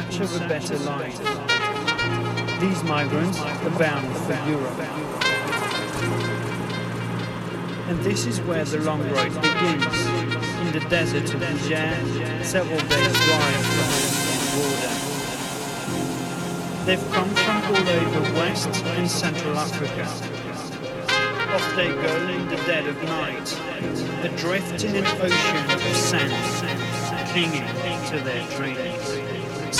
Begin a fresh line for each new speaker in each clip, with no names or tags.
search of a better life. These migrants are bound for Europe. And this is where the long road begins, in the desert of Niger, several days drive from the Libyan border. They've come from all over West and Central Africa. Off they go in the dead of night, adrift in an ocean of sand, clinging to their dreams.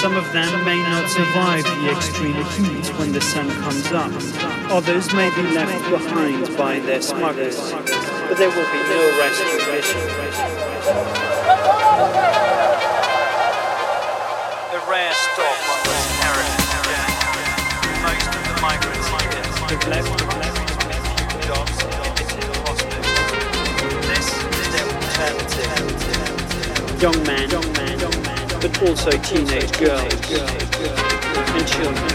Some of them may not survive the extreme heat when the sun comes up. Others may be left behind by their smugglers, but there will be no rescue mission.
A rare stop heritage journey. Most of the migrants
They've left,
few jobs and limited prospects. This is their alternative.
young men, young men, but also teenage girls and children.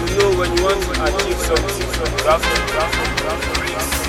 You, know when you want to achieve something, you have to, you have to.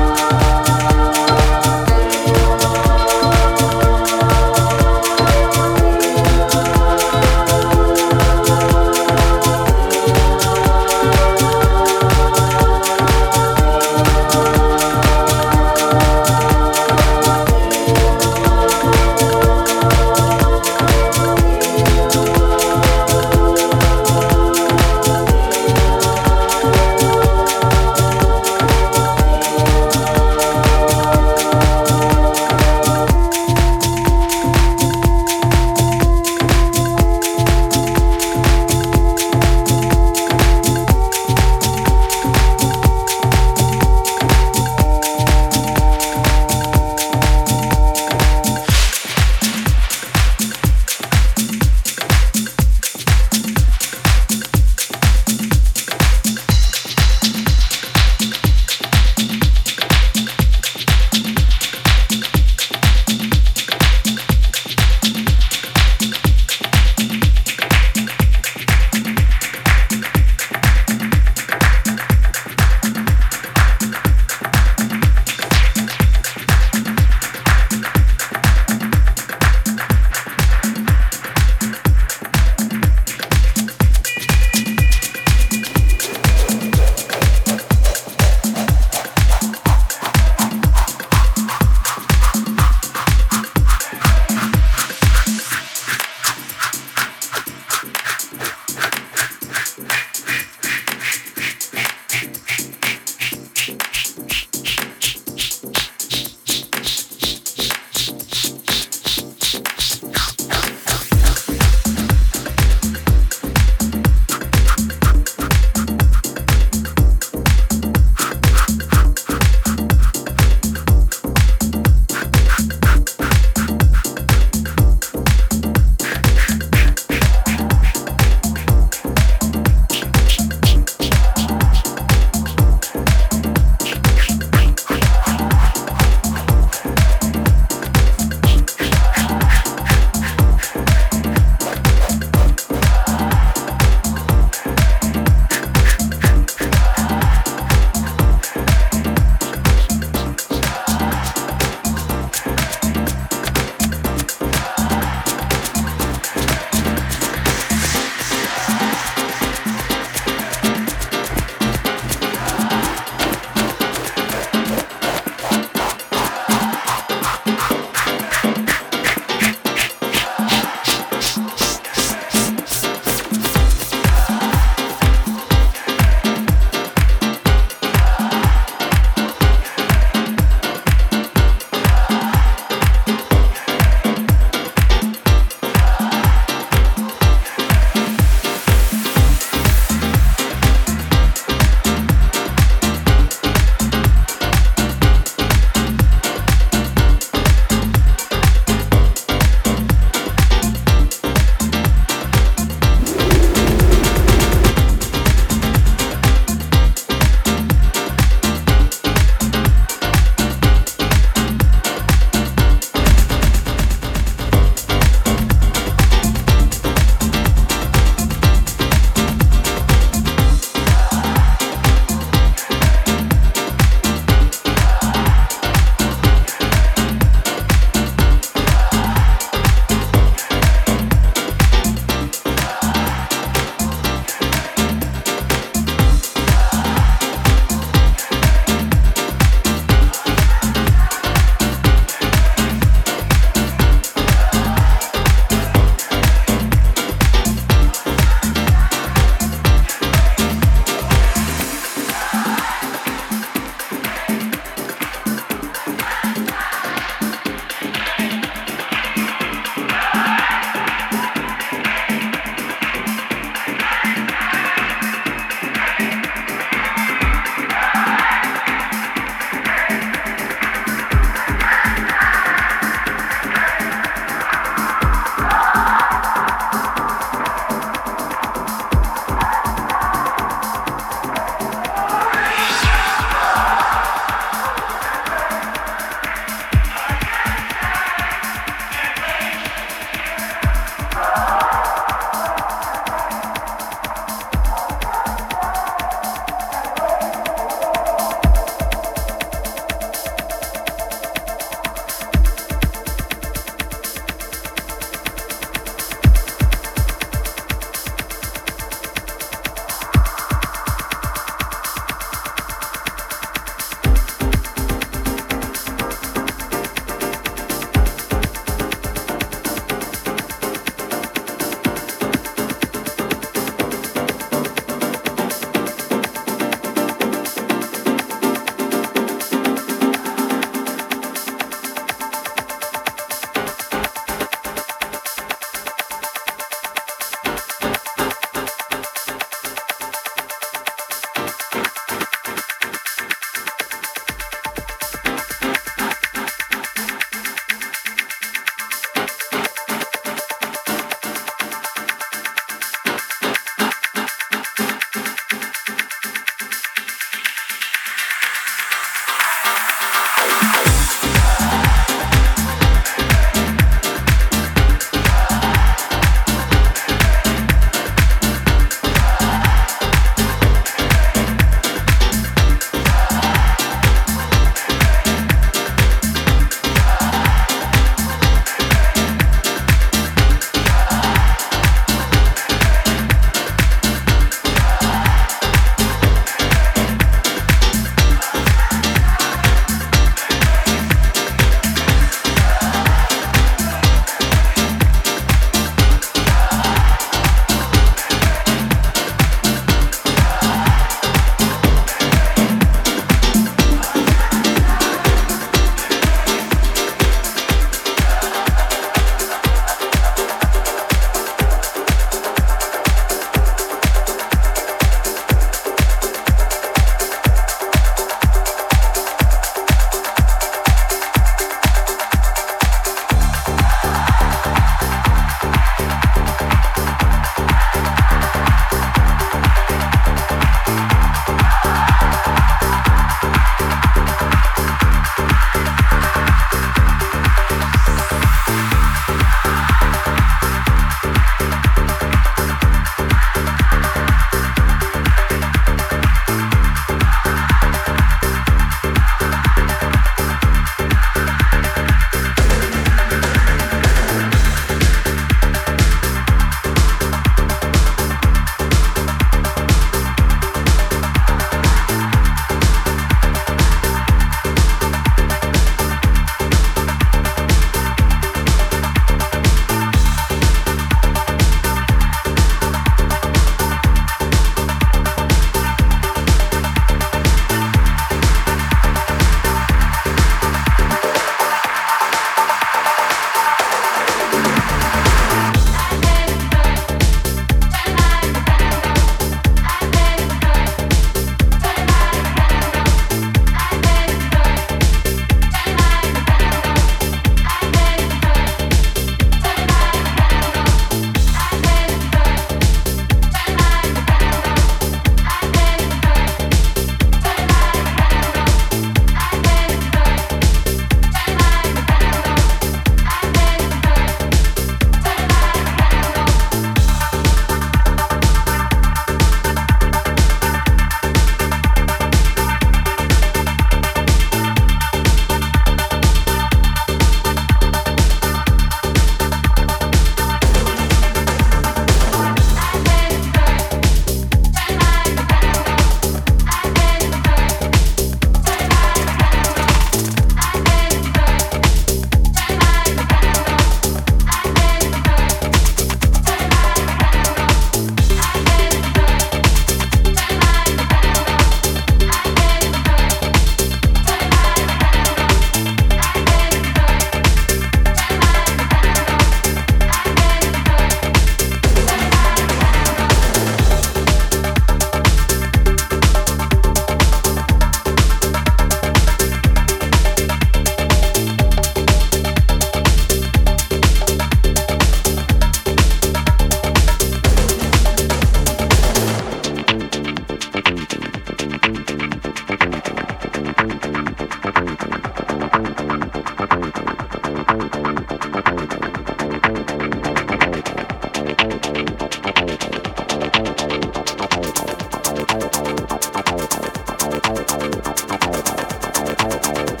out.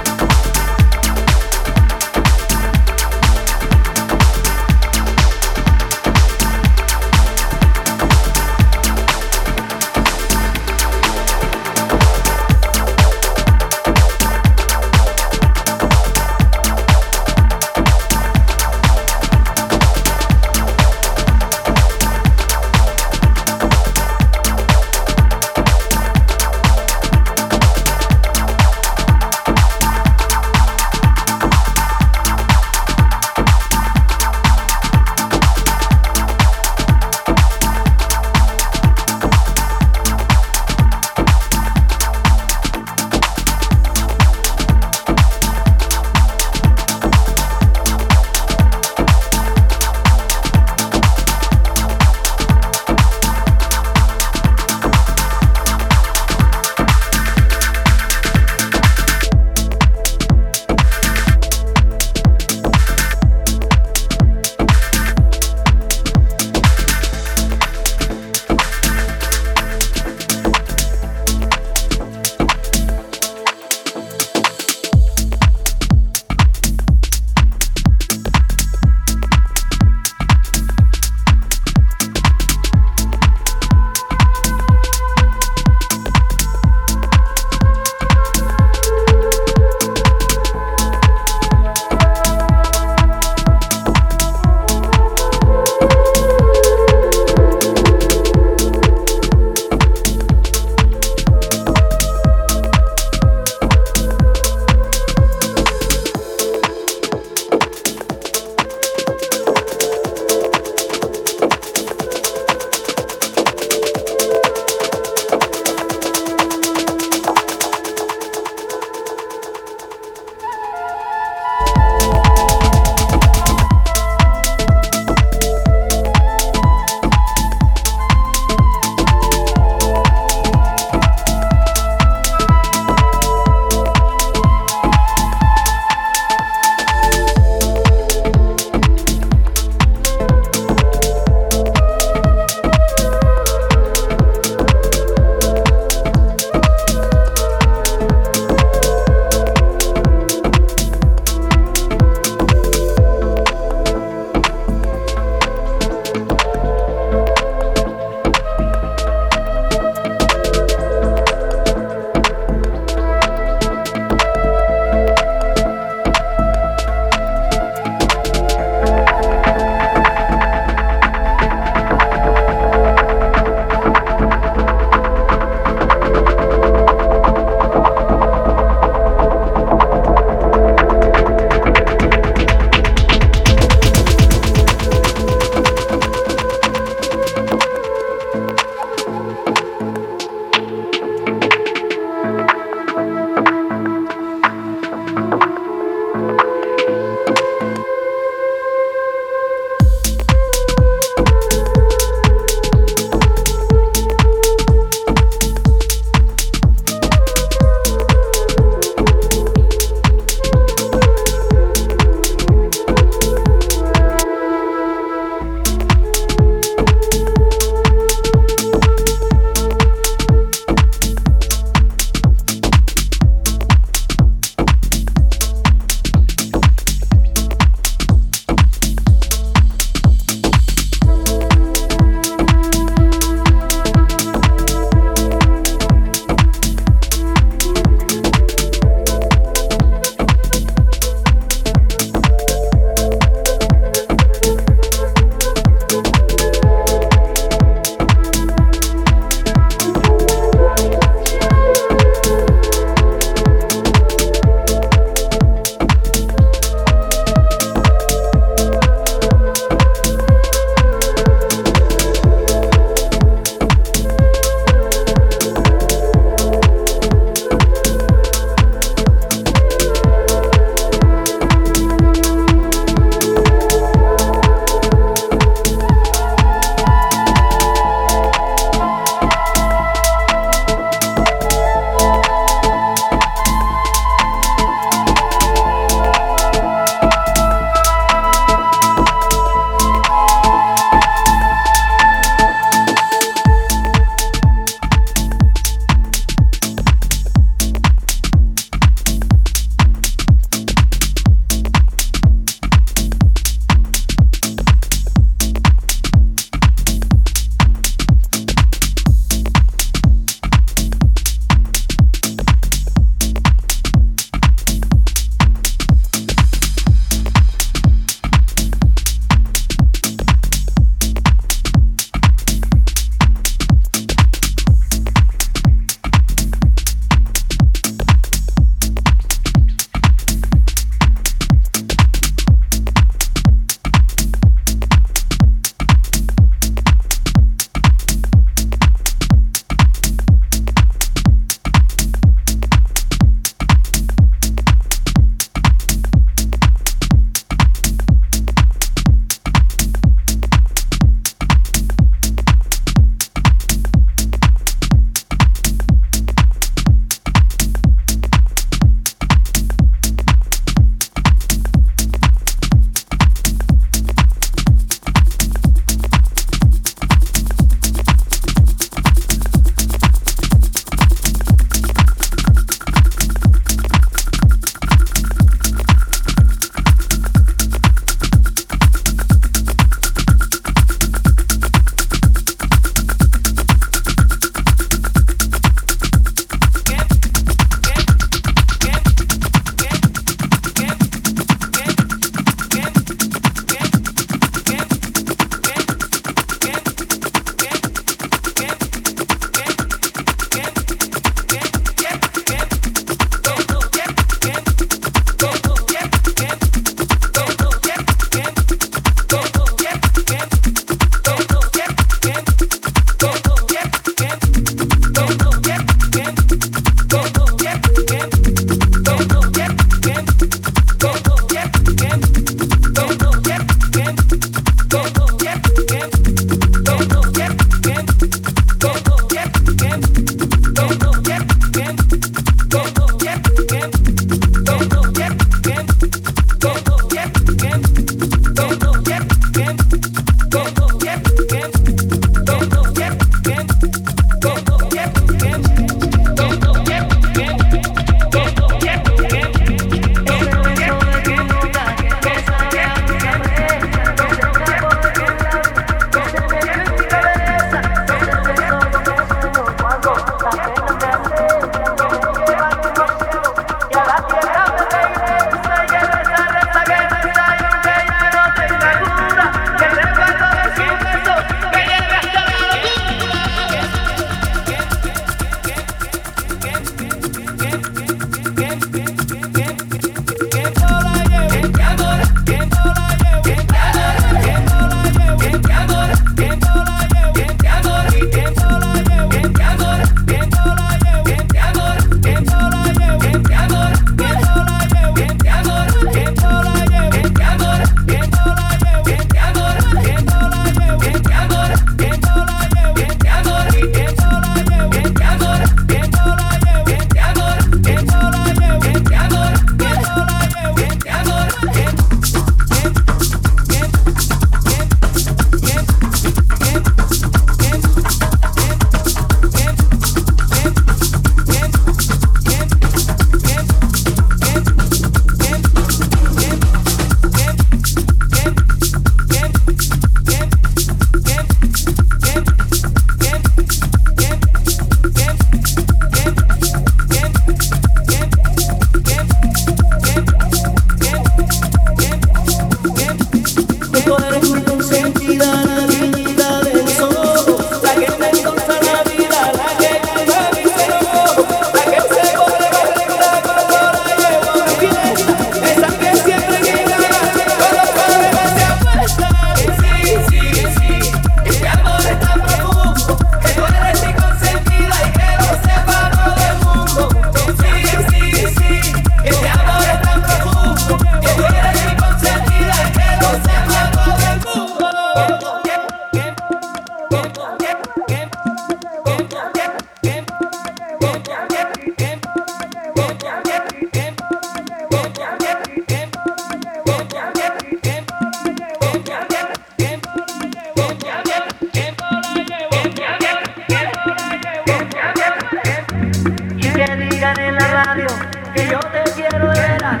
escenario que yo te quiero era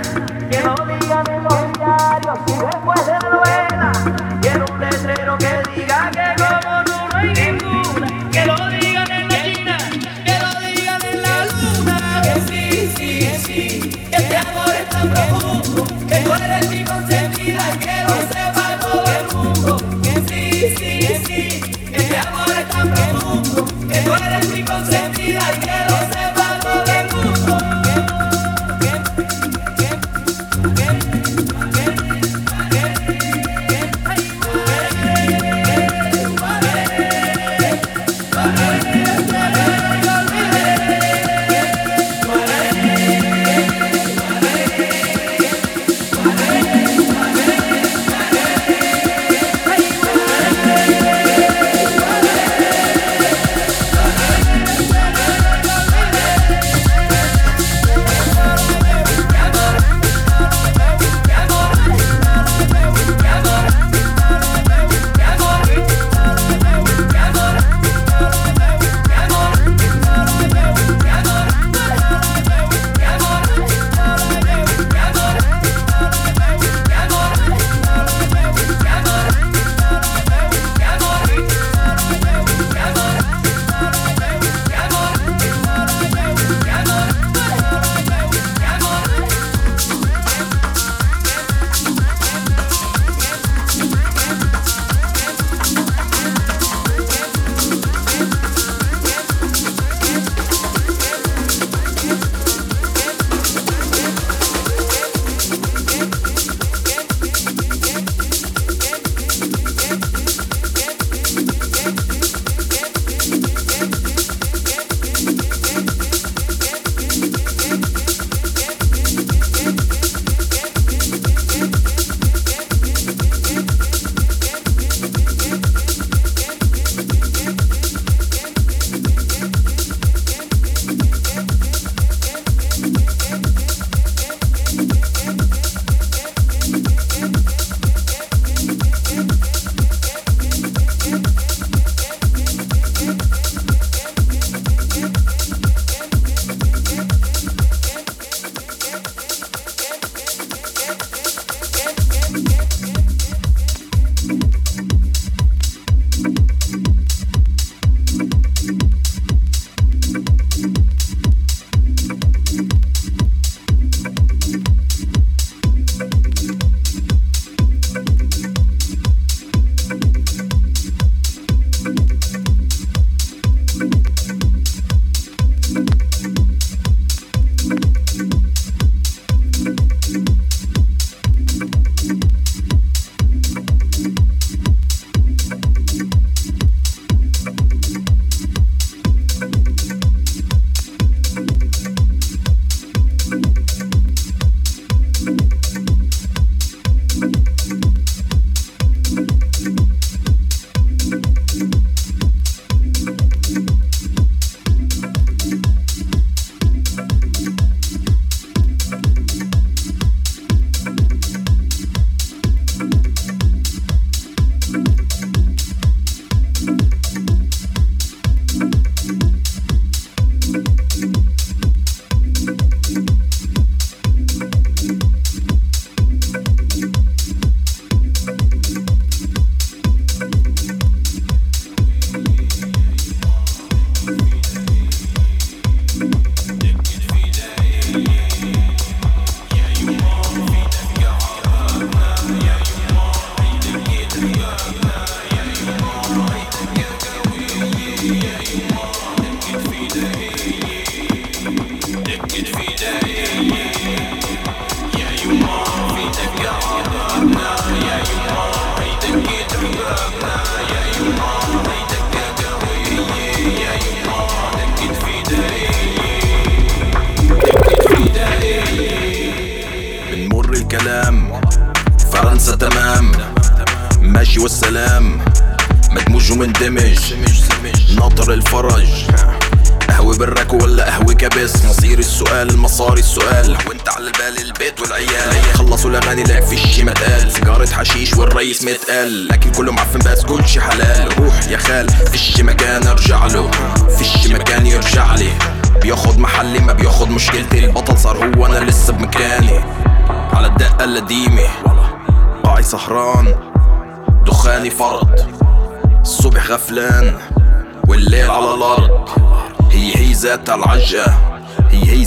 que no digan en los diarios y después de la novela quiero un letrero que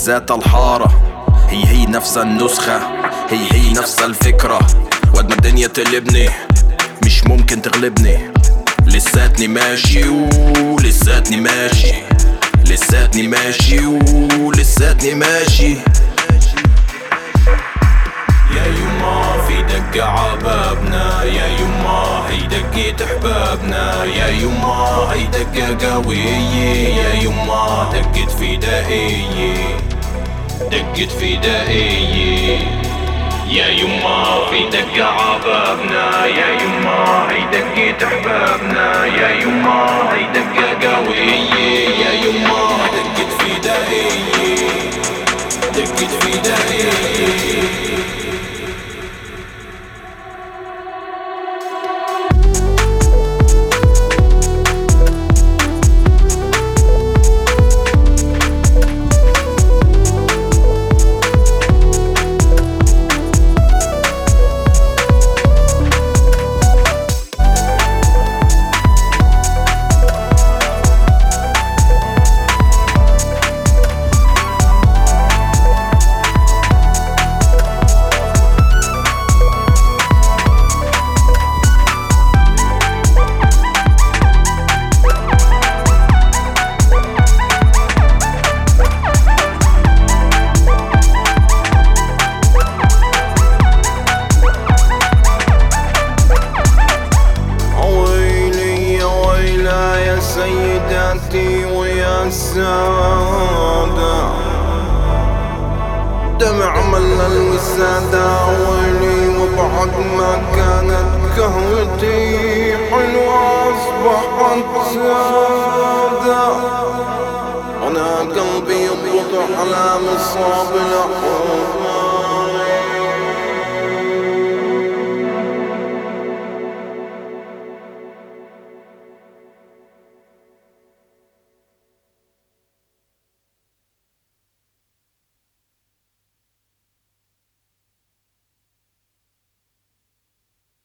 ذات الحارة. هي هي نفس النسخة. هي هي نفس الفكرة. وقد ما الدنيا تقلبني مش ممكن تغلبني. لساتني ماشي ولساتني ماشي. لساتني ماشي ولساتني ماشي. يا يما في دقة عبابنا. يا يما هي دقة احبابنا يا يما هي دقة قوية. يا يما دقة فدائية دقة فدائية يا يما في دقة عبابنا يا يما هي دقة أحبابنا يا يما هي دقة قوية. يا يما دقة فدائية دقة فدائية